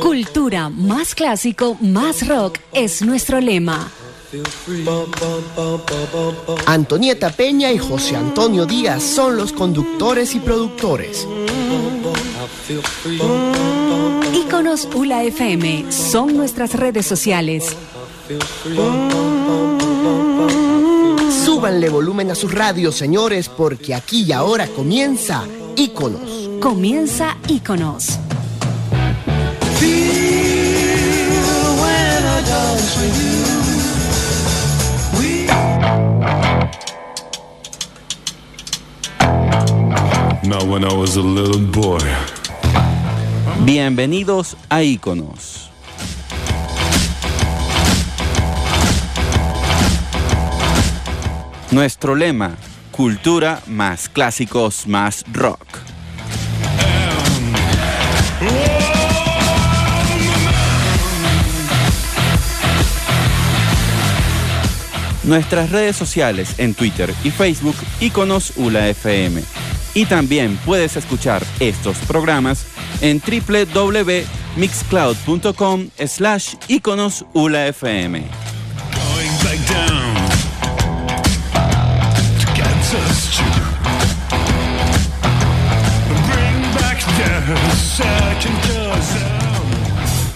Cultura más clásico, más rock es nuestro lema. Antonieta Peña y José Antonio Díaz son los conductores y productores. Íconos ULA FM son nuestras redes sociales. Súbanle volumen a sus radios, señores, porque aquí y ahora comienza Íconos. Comienza Íconos. Bienvenidos a Iconos. Nuestro lema, cultura más clásicos más rock. Nuestras redes sociales en Twitter y Facebook, Iconos ULA FM. Y también puedes escuchar estos programas en www.mixcloud.com slash iconos FM.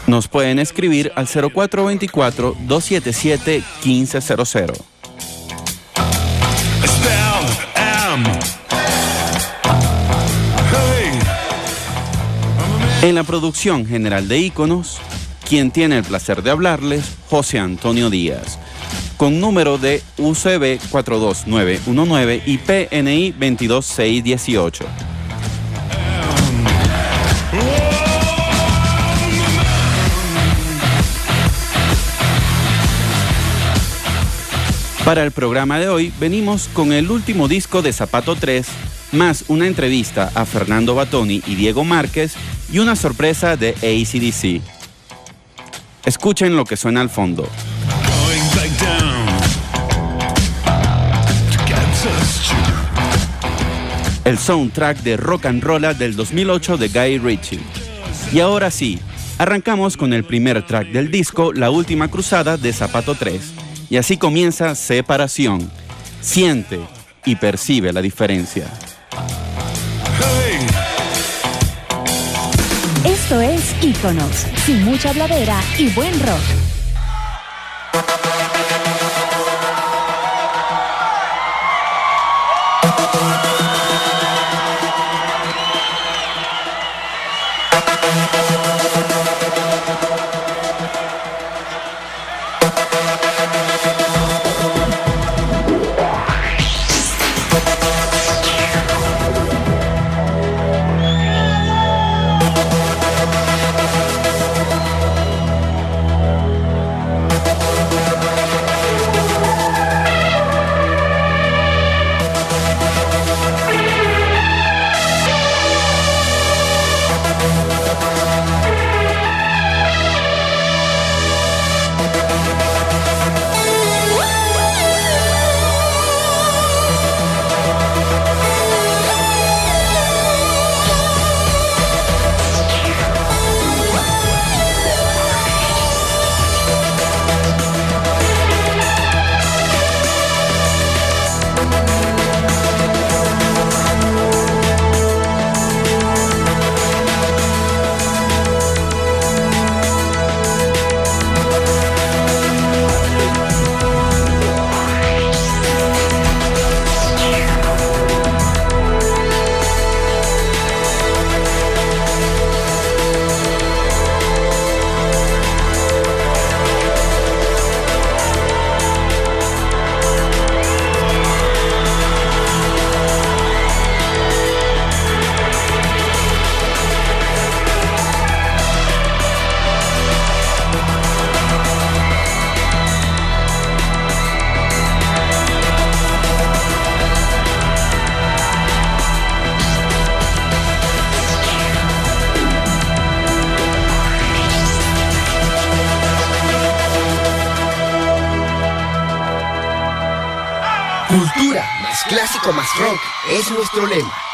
Nos pueden escribir al 0424-277-1500. En la producción general de Iconos, quien tiene el placer de hablarles, José Antonio Díaz, con número de UCB 42919 y PNI 22618. Para el programa de hoy venimos con el último disco de Zapato 3, más una entrevista a Fernando Batoni y Diego Márquez y una sorpresa de ACDC. Escuchen lo que suena al fondo. El soundtrack de Rock and Roll del 2008 de Guy Ritchie. Y ahora sí, arrancamos con el primer track del disco, La Última Cruzada de Zapato 3 y así comienza separación. Siente y percibe la diferencia. Esto es Iconos, sin mucha bladera y buen rock. Rock es nuestro lema.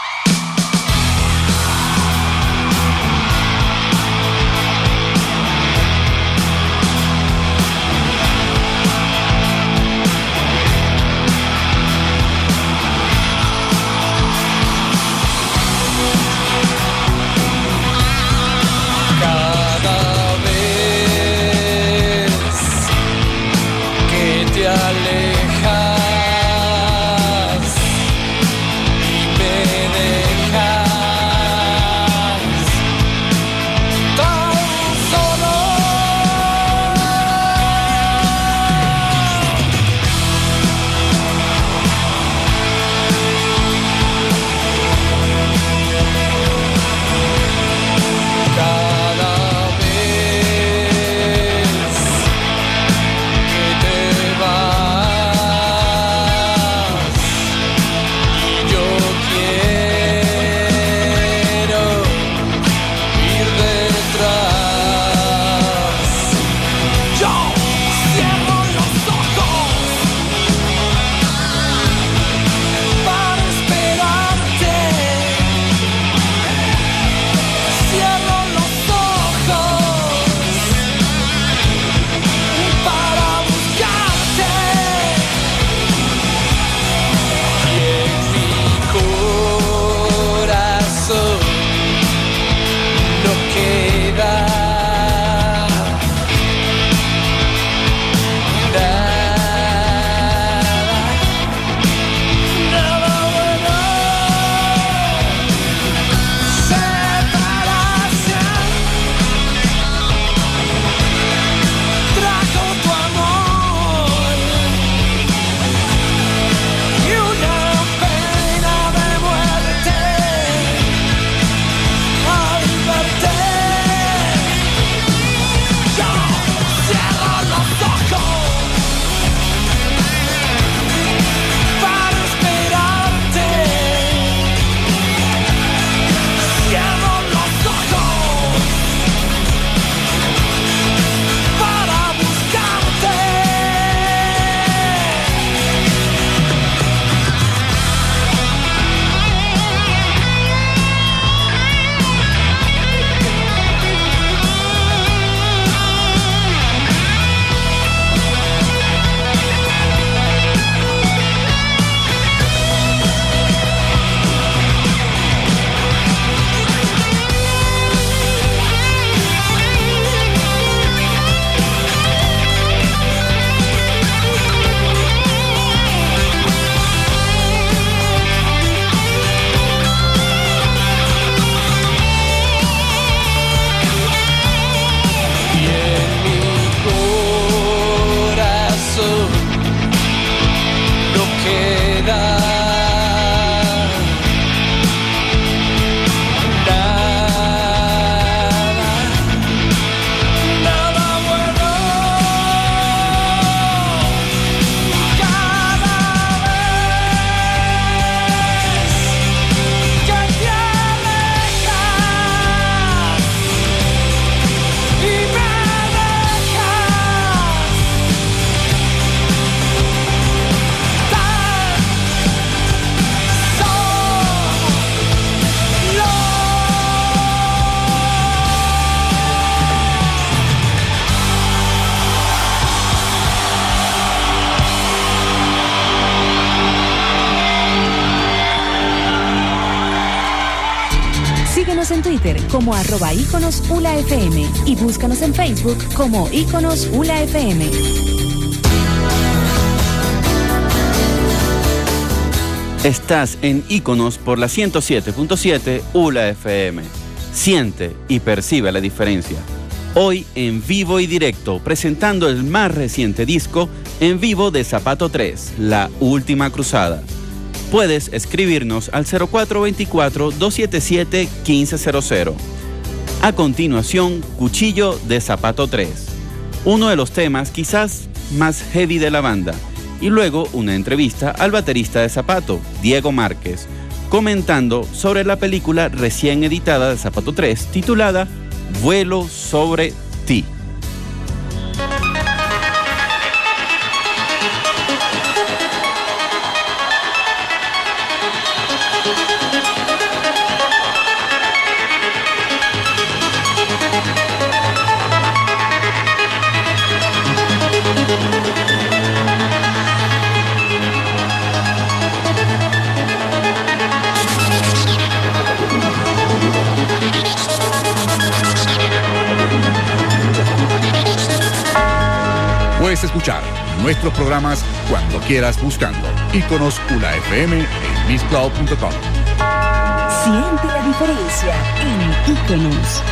Como arroba ULAFM y búscanos en Facebook como iconos ULAFM. Estás en Iconos por la 107.7 ULA FM. Siente y percibe la diferencia. Hoy en vivo y directo, presentando el más reciente disco en vivo de Zapato 3, La Última Cruzada. Puedes escribirnos al 0424-277-1500. A continuación, Cuchillo de Zapato 3, uno de los temas quizás más heavy de la banda y luego una entrevista al baterista de Zapato, Diego Márquez, comentando sobre la película recién editada de Zapato 3 titulada Vuelo sobre ti. Escuchar nuestros programas cuando quieras buscando Iconos ULA FM en mixcloud.com. Siente la diferencia en Iconos.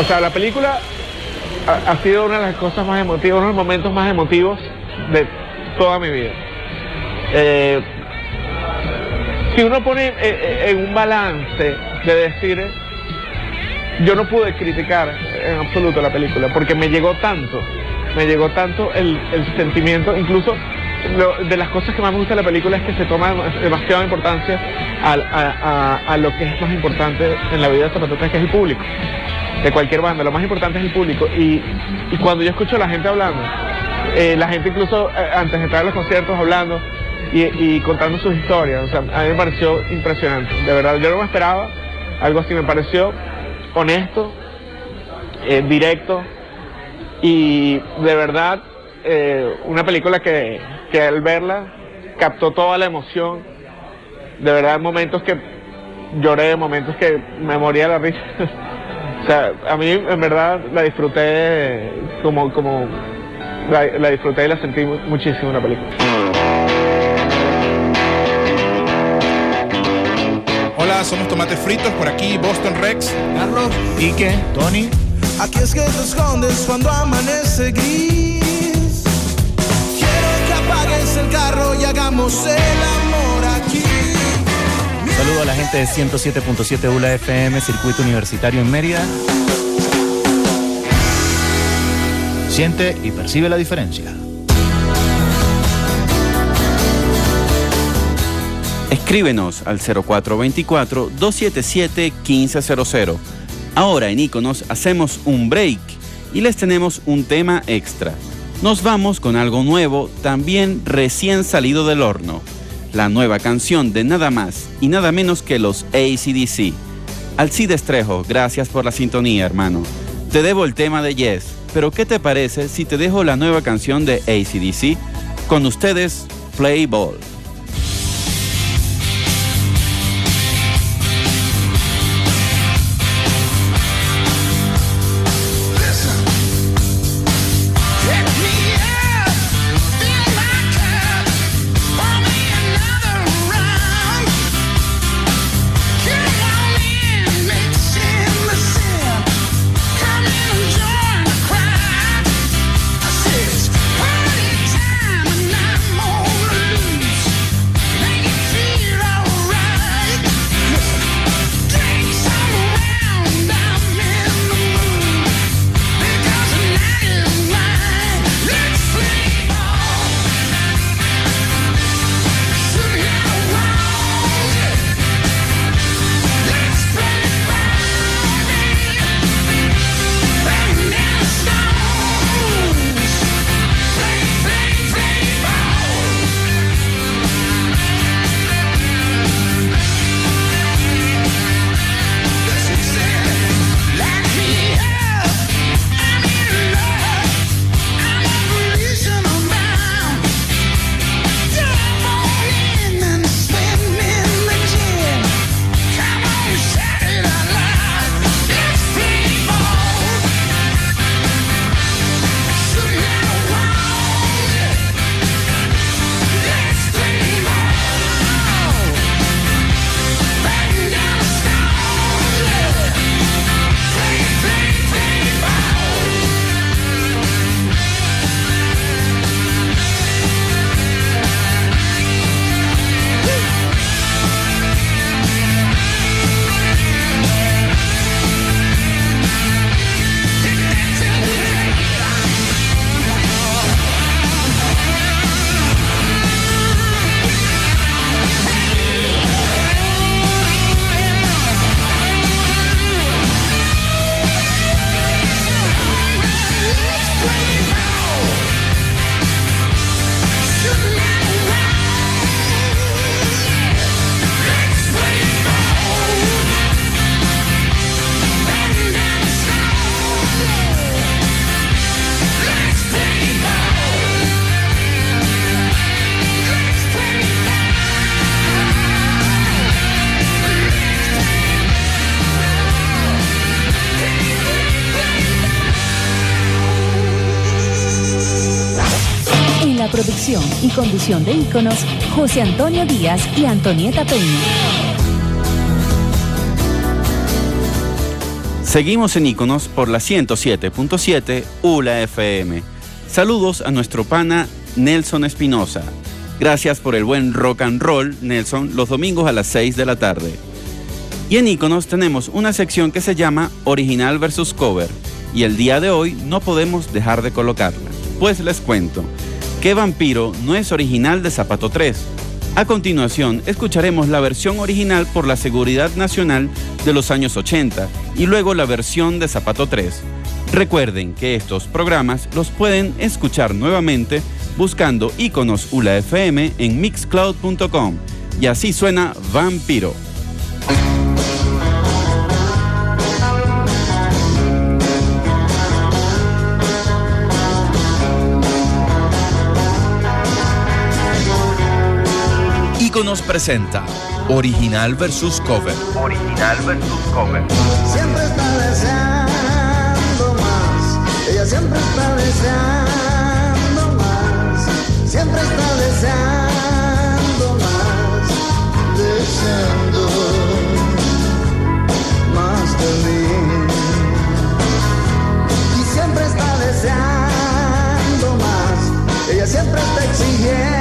O sea, la película ha, sido una de las cosas más emotivas, uno de los momentos más emotivos de toda mi vida. Eh, si uno pone eh, eh, en un balance de decir, yo no pude criticar en absoluto la película, porque me llegó tanto, me llegó tanto el, sentimiento, incluso de las cosas que más me gusta de la película es que se toma demasiada importancia a lo que es más importante en la vida de Zapatoca, que es el público de cualquier banda, lo más importante es el público. Y, cuando yo escucho a la gente hablando, eh, la gente incluso eh, antes de entrar a los conciertos hablando y, contando sus historias, o sea, a mí me pareció impresionante, de verdad, yo no me esperaba algo así, me pareció honesto, eh, directo y de verdad una película que, que al verla captó toda la emoción, de verdad momentos que lloré, momentos que me moría la risa. O sea, a mí en verdad la disfruté como, como la, la disfruté y la sentí mu- muchísimo la película. Hola, somos Tomates Fritos por aquí, Boston Rex. Carlos. Ike. Tony. Aquí es que te escondes cuando amanece gris. Quiero que apagues el carro y hagamos el amor. Saludo a la gente de 107.7 ULA FM, Circuito Universitario en Mérida. Siente y percibe la diferencia. Escríbenos al 0424-277-1500. Ahora en Iconos hacemos un break y les tenemos un tema extra. Nos vamos con algo nuevo, también recién salido del horno. La nueva canción de nada más y nada menos que los ACDC. Alcides Trejo, gracias por la sintonía, hermano. Te debo el tema de Yes, pero ¿qué te parece si te dejo la nueva canción de ACDC? Con ustedes, Play Ball. De íconos, José Antonio Díaz y Antonieta Peña. Seguimos en Iconos por la 107.7 ULA FM. Saludos a nuestro pana Nelson Espinosa. Gracias por el buen rock and roll, Nelson, los domingos a las 6 de la tarde. Y en Iconos tenemos una sección que se llama Original versus Cover. Y el día de hoy no podemos dejar de colocarla. Pues les cuento que Vampiro no es original de Zapato 3. A continuación, escucharemos la versión original por la Seguridad Nacional de los años 80 y luego la versión de Zapato 3. Recuerden que estos programas los pueden escuchar nuevamente buscando iconos ULA FM en mixcloud.com. Y así suena Vampiro. Iconos presenta Original versus Cover. Original versus cover. Siempre está deseando más. Ella siempre está deseando más. Siempre está deseando más. Deseando más de mí. Y siempre está deseando más. Ella siempre está exigiendo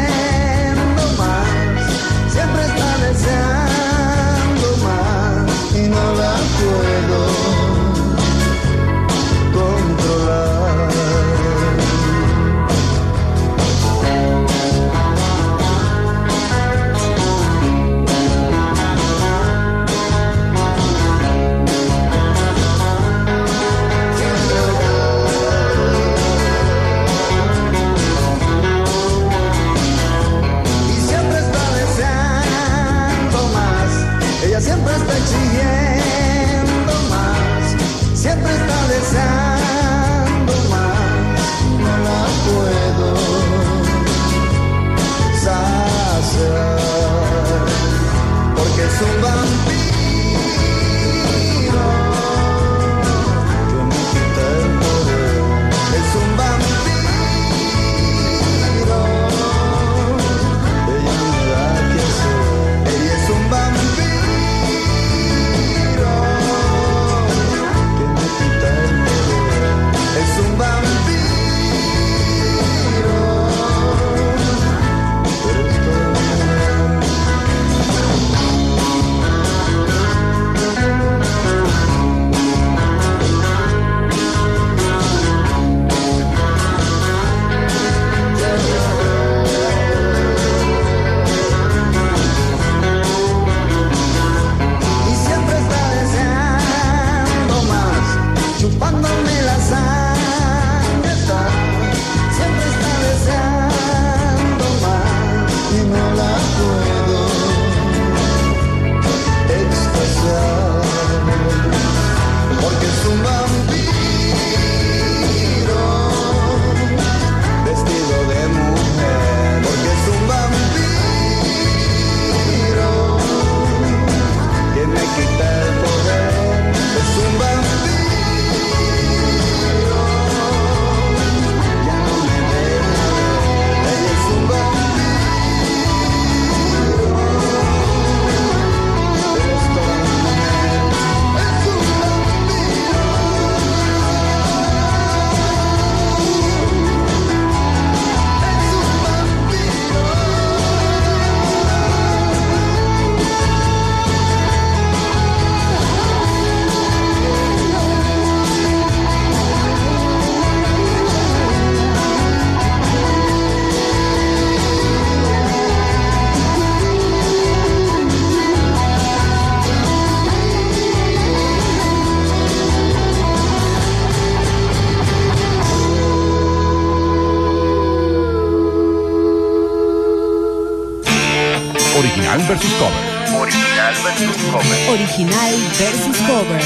Original versus cover.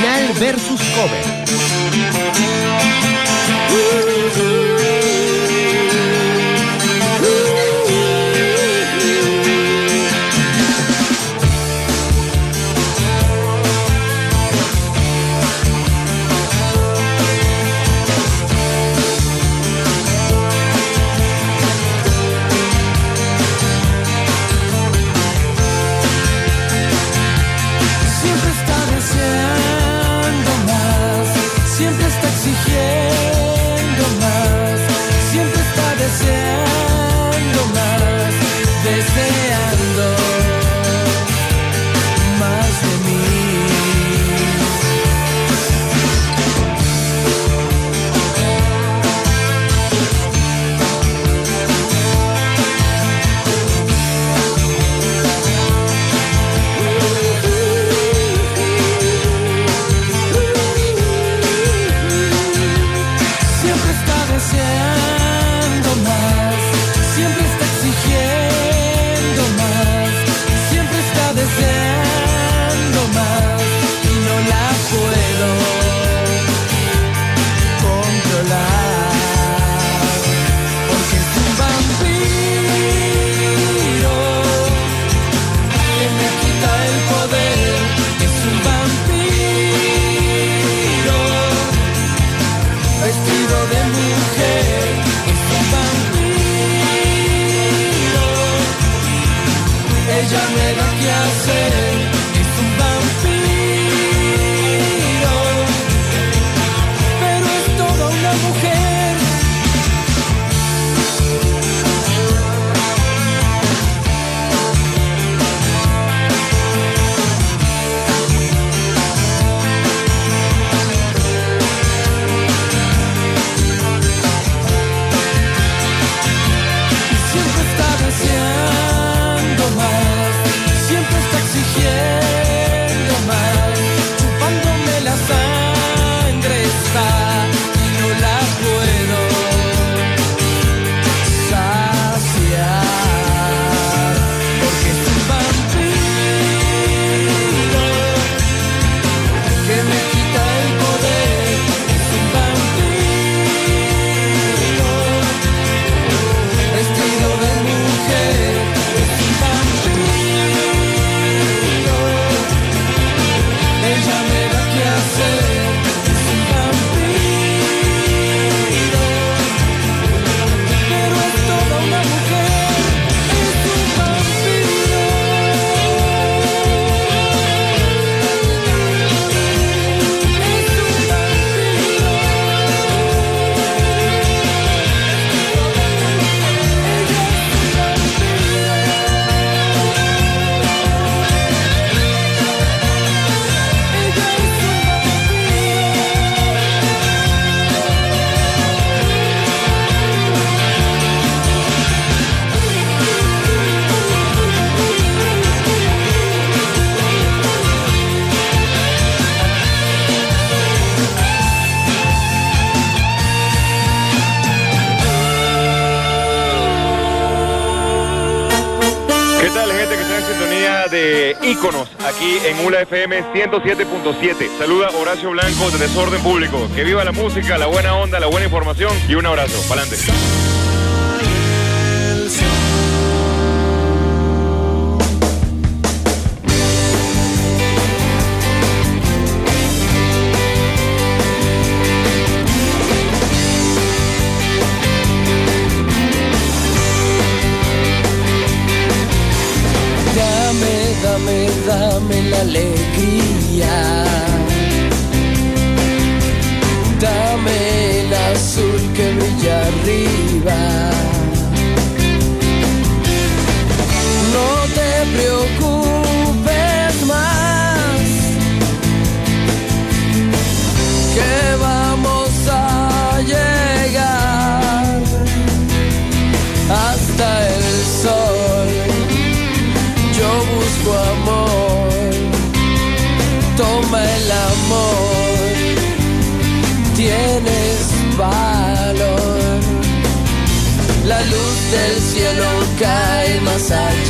Original versus cover. 107.7. Saluda Horacio Blanco de Desorden Público. Que viva la música, la buena onda, la buena información y un abrazo. Pa'lante. El azul que brilla arriba. La luz del cielo cae más allá.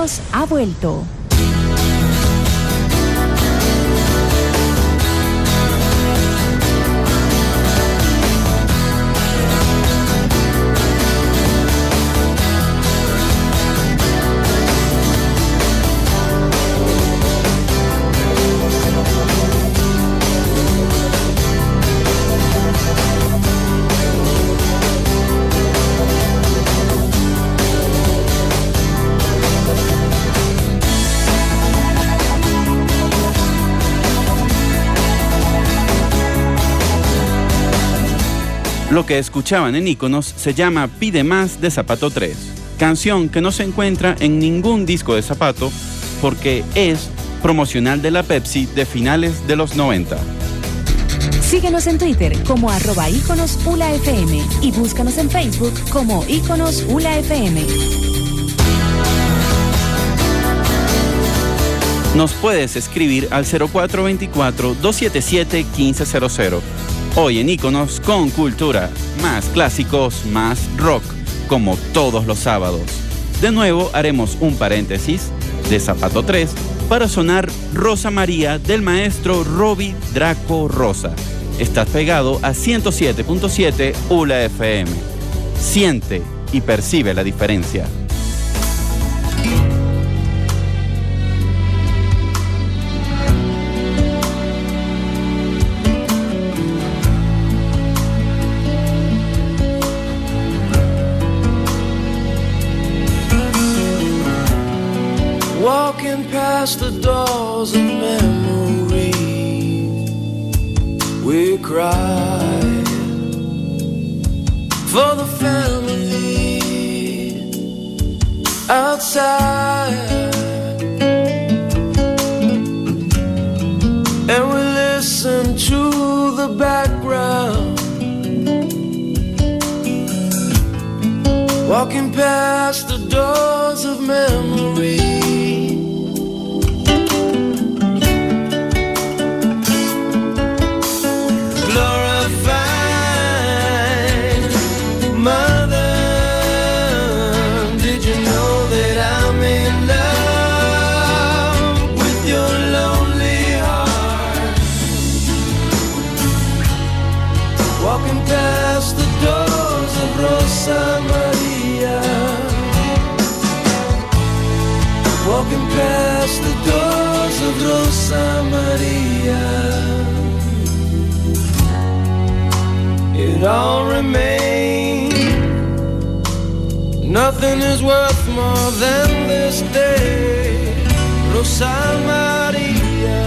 Ha vuelto. Lo que escuchaban en Iconos se llama Pide Más de Zapato 3, canción que no se encuentra en ningún disco de Zapato porque es promocional de la Pepsi de finales de los 90. Síguenos en Twitter como arroba íconos ULAFM y búscanos en Facebook como íconos ULAFM. Nos puedes escribir al 0424-277-1500. Hoy en Iconos con Cultura. Más clásicos, más rock, como todos los sábados. De nuevo haremos un paréntesis de Zapato 3 para sonar Rosa María del maestro Roby Draco Rosa. Estás pegado a 107.7 ULA FM. siente y percibe la diferencia. Walking past the doors of memory, we cry for the family outside, and we listen to the background. Walking past the doors of memory. Rosa Maria. It all remains. Nothing is worth more than this day. Rosa Maria,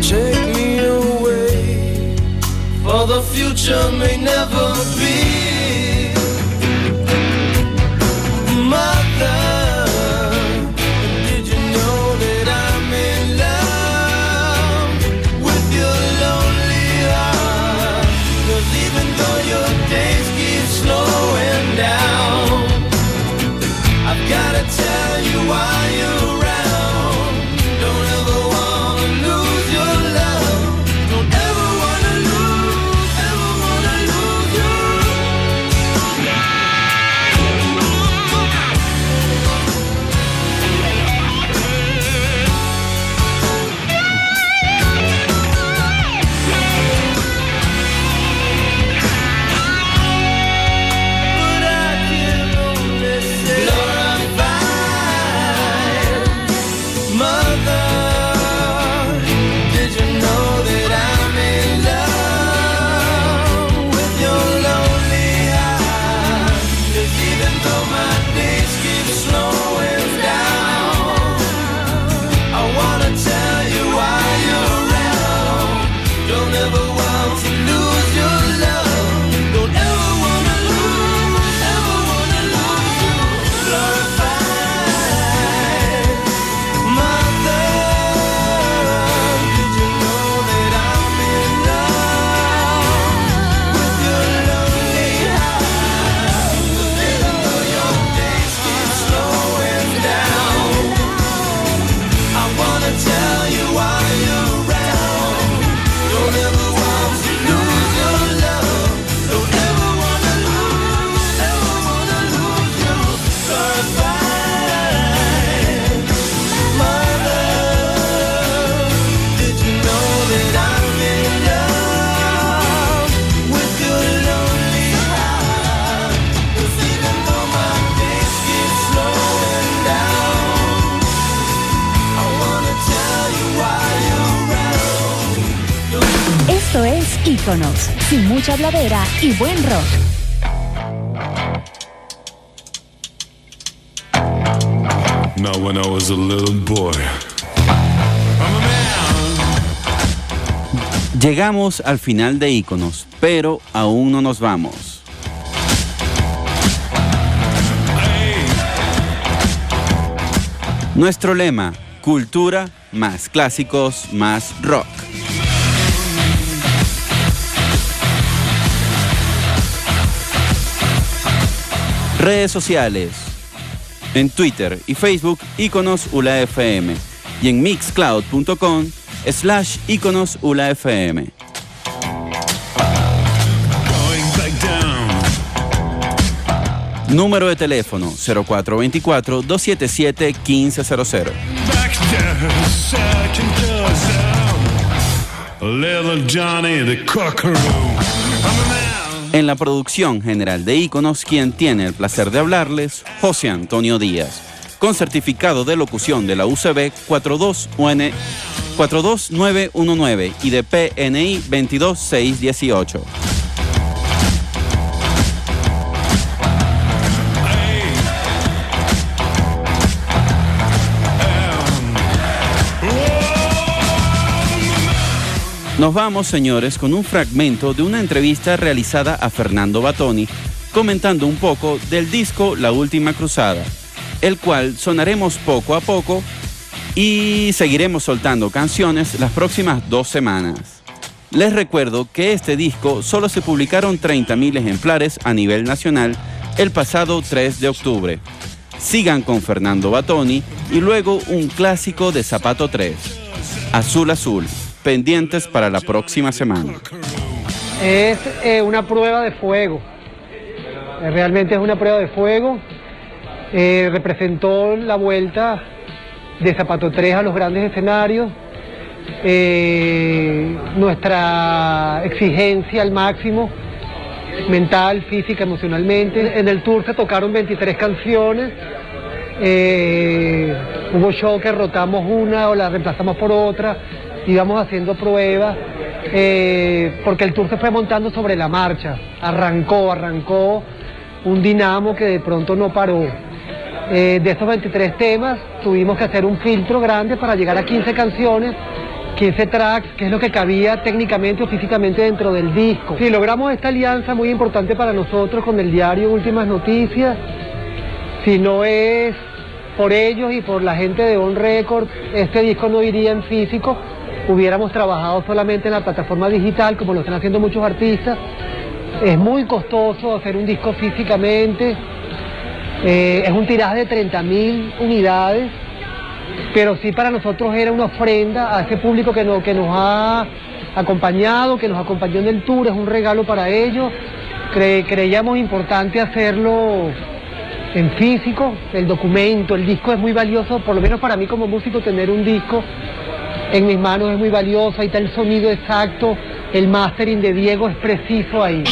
take me away, for the future may never Íconos, sin mucha bladera y buen rock. Now, when I was a little boy, Llegamos al final de Íconos, pero aún no nos vamos. Nuestro lema, cultura más clásicos más rock. Redes sociales. En Twitter y Facebook, Iconos ULA FM. Y en mixcloud.com slash Iconos ULA FM. Número de teléfono 0424-277-1500. back there, searching doors out. Little Johnny the cockaroo. En la producción general de Iconos, quien tiene el placer de hablarles, José Antonio Díaz, con certificado de locución de la UCB 42UN 42919 y de PNI 22618. Nos vamos, señores, con un fragmento de una entrevista realizada a Fernando Batoni, comentando un poco del disco La Última Cruzada, el cual sonaremos poco a poco y seguiremos soltando canciones las próximas dos semanas. Les recuerdo que este disco solo se publicaron 30.000 ejemplares a nivel nacional el pasado 3 de octubre. Sigan con Fernando Batoni y luego un clásico de Zapato 3, Azul Azul, pendientes para la próxima semana. Es eh, una prueba de fuego. Eh, realmente es una prueba de fuego. Eh, representó la vuelta de Zapato 3 a los grandes escenarios. Nuestra exigencia al máximo, mental, física, emocionalmente. En el tour se tocaron 23 canciones. Hubo show que rotamos una o la reemplazamos por otra. Íbamos haciendo pruebas. eh, porque el tour se fue montando sobre la marcha. Arrancó, arrancó un dinamo que de pronto no paró. Eh, de esos 23 temas tuvimos que hacer un filtro grande para llegar a 15 canciones, 15 tracks, que es lo que cabía técnicamente o físicamente dentro del disco. Sí, logramos esta alianza muy importante para nosotros con el diario Últimas Noticias. Si no es por ellos y por la gente de On Record, este disco no iría en físico. Hubiéramos trabajado solamente en la plataforma digital, como lo están haciendo muchos artistas. Es muy costoso hacer un disco físicamente. Eh, es un tiraje de 30.000 unidades, pero sí para nosotros era una ofrenda a ese público que, no- que nos ha acompañado, que nos acompañó en el tour, es un regalo para ellos. Cre- creíamos importante hacerlo en físico, el documento, el disco es muy valioso, por lo menos para mí como músico tener un disco en mis manos es muy valioso, ahí está el sonido exacto, el mastering de Diego es preciso ahí.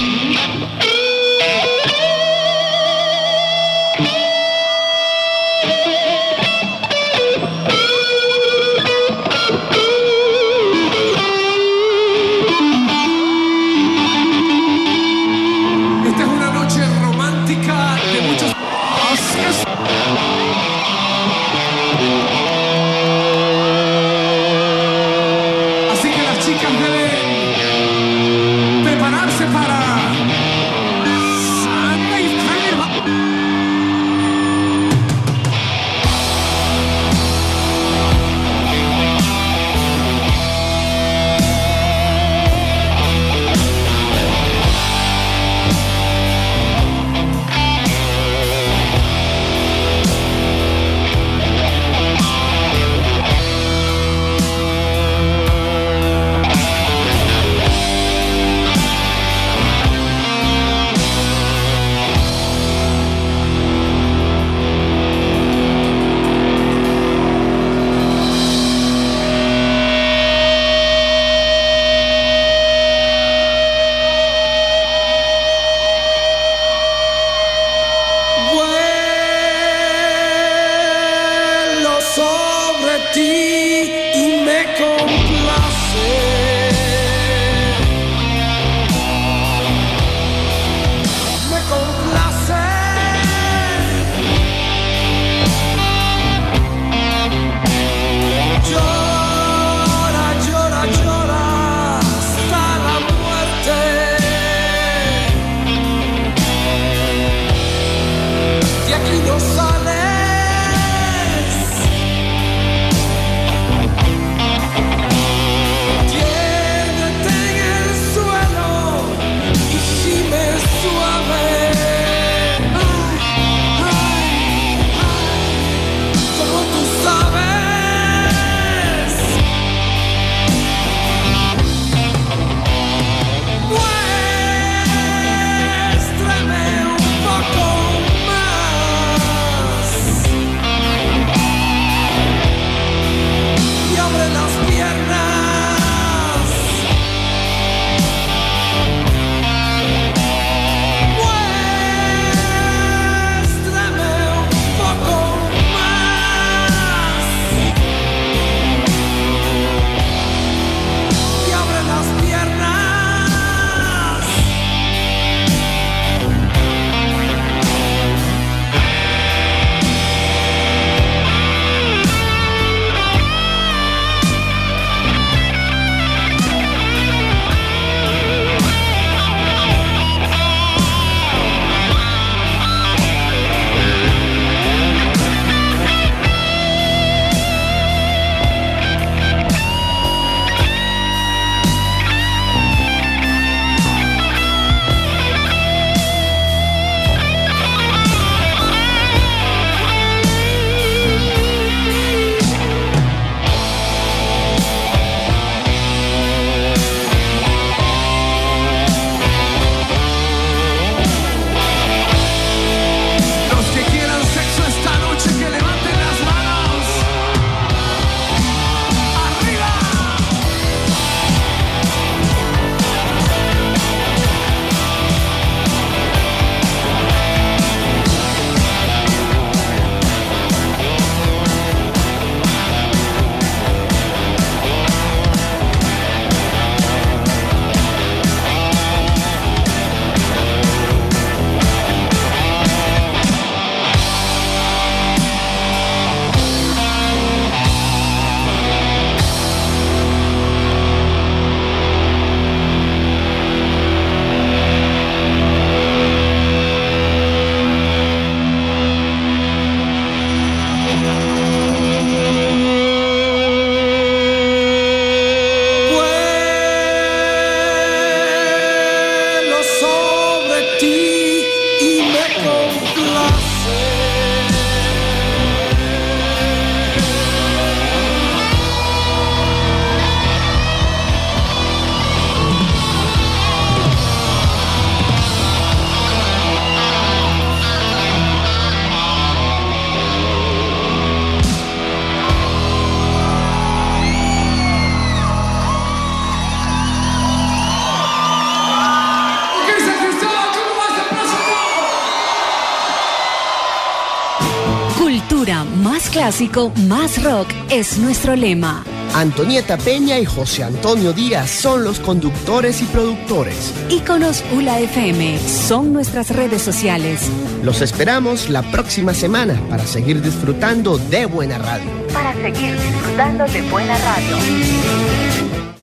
Clásico, más rock es nuestro lema. Antonieta Peña y José Antonio Díaz son los conductores y productores. Íconos ULA FM son nuestras redes sociales. Los esperamos la próxima semana para seguir disfrutando de buena radio. Para seguir disfrutando de buena radio.